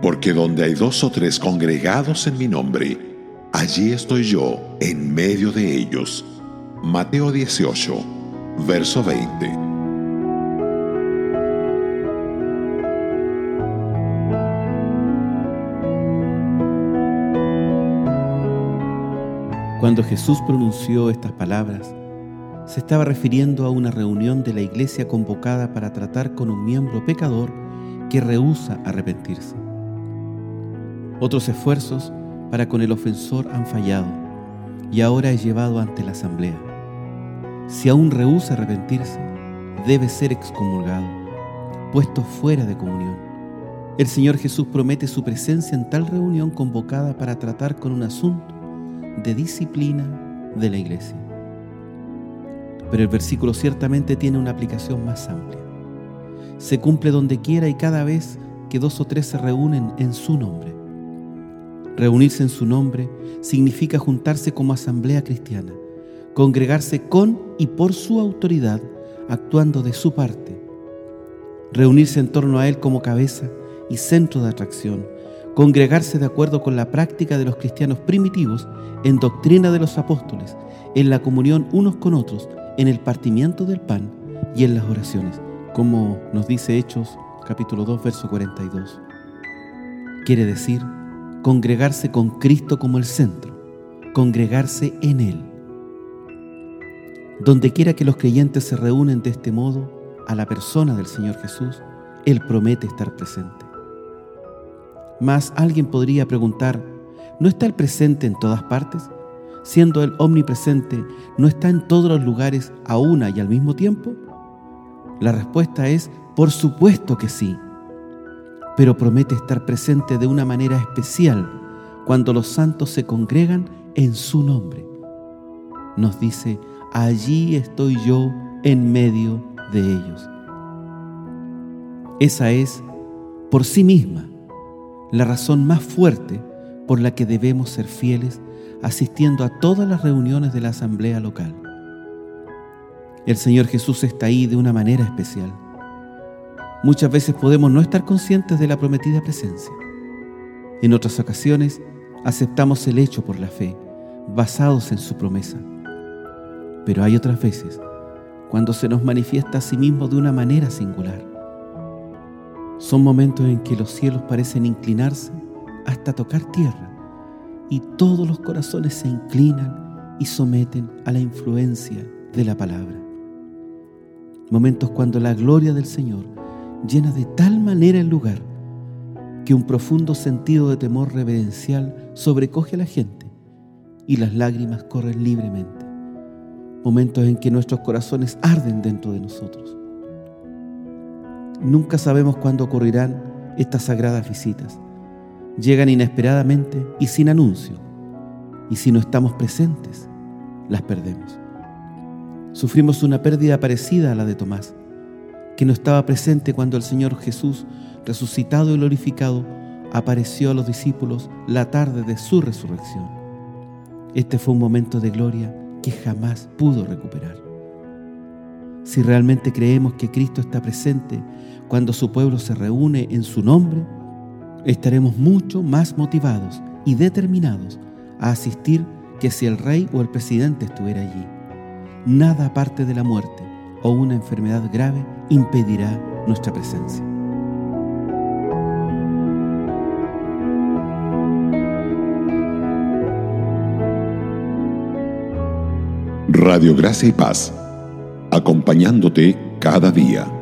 Porque donde hay dos o tres congregados en mi nombre, allí estoy yo en medio de ellos. Mateo 18, verso 20. Cuando Jesús pronunció estas palabras, se estaba refiriendo a una reunión de la iglesia convocada para tratar con un miembro pecador que rehúsa arrepentirse. Otros esfuerzos para con el ofensor han fallado y ahora es llevado ante la asamblea. Si aún rehúsa arrepentirse, debe ser excomulgado, puesto fuera de comunión. El Señor Jesús promete su presencia en tal reunión convocada para tratar con un asunto de disciplina de la iglesia. Pero el versículo ciertamente tiene una aplicación más amplia. Se cumple donde quiera y cada vez que dos o tres se reúnen en su nombre. Reunirse en su nombre significa juntarse como asamblea cristiana, congregarse con y por su autoridad, actuando de su parte. Reunirse en torno a Él como cabeza y centro de atracción, congregarse de acuerdo con la práctica de los cristianos primitivos en doctrina de los apóstoles, en la comunión unos con otros, en el partimiento del pan y en las oraciones, como nos dice Hechos capítulo 2, verso 42. Quiere decir congregarse con Cristo como el centro, congregarse en Él. Donde quiera que los creyentes se reúnen de este modo a la persona del Señor Jesús, Él promete estar presente. Mas alguien podría preguntar, ¿no está el presente en todas partes? Siendo el omnipresente, ¿no está en todos los lugares a una y al mismo tiempo? La respuesta es, por supuesto que sí, pero promete estar presente de una manera especial cuando los santos se congregan en su nombre. Nos dice, allí estoy yo en medio de ellos. Esa es, por sí misma, la razón más fuerte por la que debemos ser fieles asistiendo a todas las reuniones de la asamblea local. El Señor Jesús está ahí de una manera especial. Muchas veces podemos no estar conscientes de la prometida presencia. En otras ocasiones aceptamos el hecho por la fe, basados en su promesa. Pero hay otras veces cuando se nos manifiesta a sí mismo de una manera singular. Son momentos en que los cielos parecen inclinarse hasta tocar tierra y todos los corazones se inclinan y someten a la influencia de la palabra. Momentos cuando la gloria del Señor llena de tal manera el lugar que un profundo sentido de temor reverencial sobrecoge a la gente y las lágrimas corren libremente. Momentos en que nuestros corazones arden dentro de nosotros Nunca sabemos cuándo ocurrirán estas sagradas visitas. Llegan inesperadamente y sin anuncio. Y si no estamos presentes, las perdemos. Sufrimos una pérdida parecida a la de Tomás, que no estaba presente cuando el Señor Jesús, resucitado y glorificado, apareció a los discípulos la tarde de su resurrección. Este fue un momento de gloria que jamás pudo recuperar. Si realmente creemos que Cristo está presente cuando su pueblo se reúne en su nombre, estaremos mucho más motivados y determinados a asistir que si el rey o el presidente estuviera allí. Nada aparte de la muerte o una enfermedad grave impedirá nuestra presencia. Radio Gracia y Paz acompañándote cada día.